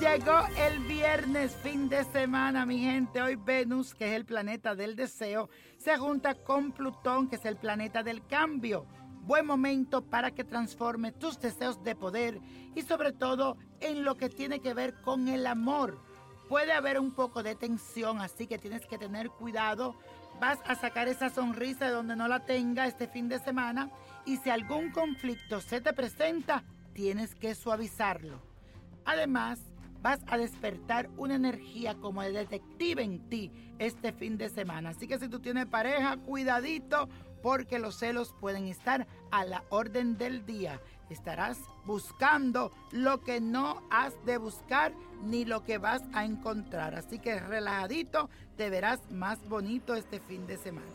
Llegó el viernes, fin de semana, mi gente. Hoy Venus, que es el planeta del deseo, se junta con Plutón, que es el planeta del cambio. Buen momento para que transforme tus deseos de poder y sobre todo en lo que tiene que ver con el amor. Puede haber un poco de tensión, así que tienes que tener cuidado. Vas a sacar esa sonrisa de donde no la tenga este fin de semana y si algún conflicto se te presenta, tienes que suavizarlo. Además, vas a despertar una energía como de detective en ti este fin de semana. Así que si tú tienes pareja, cuidadito porque los celos pueden estar a la orden del día. Estarás buscando lo que no has de buscar ni lo que vas a encontrar. Así que relajadito te verás más bonito este fin de semana.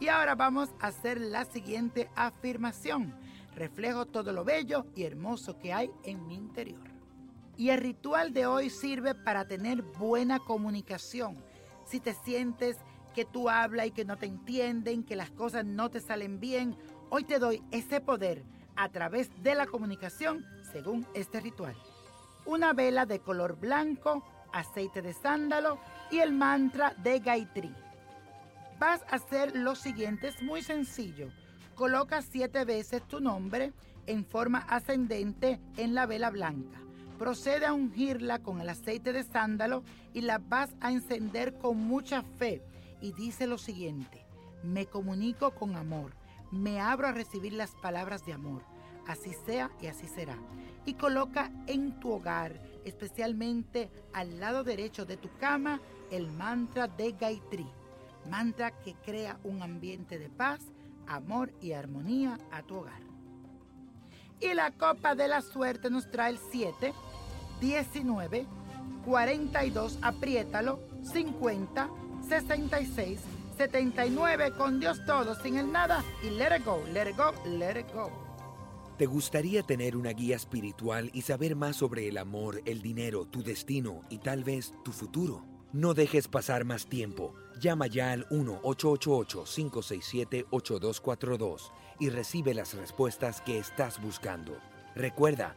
Y ahora vamos a hacer la siguiente afirmación. Reflejo todo lo bello y hermoso que hay en mi interior. Y el ritual de hoy sirve para tener buena comunicación. Si te sientes que tú hablas y que no te entienden, que las cosas no te salen bien, hoy te doy ese poder a través de la comunicación según este ritual. Una vela de color blanco, aceite de sándalo y el mantra de Gayatri. Vas a hacer lo siguiente, es muy sencillo. Coloca siete veces tu nombre en forma ascendente en la vela blanca. Procede a ungirla con el aceite de sándalo y la vas a encender con mucha fe. Y dice lo siguiente, me comunico con amor, me abro a recibir las palabras de amor. Así sea y así será. Y coloca en tu hogar, especialmente al lado derecho de tu cama, el mantra de Gayatri. Mantra que crea un ambiente de paz, amor y armonía a tu hogar. Y la copa de la suerte nos trae el 7, 19, 42, apriétalo, 50, 66, 79, con Dios todo, sin el nada y let it go, let it go, let it go. ¿Te gustaría tener una guía espiritual y saber más sobre el amor, el dinero, tu destino y tal vez tu futuro? No dejes pasar más tiempo. Llama ya al 1-888-567-8242 y recibe las respuestas que estás buscando. Recuerda,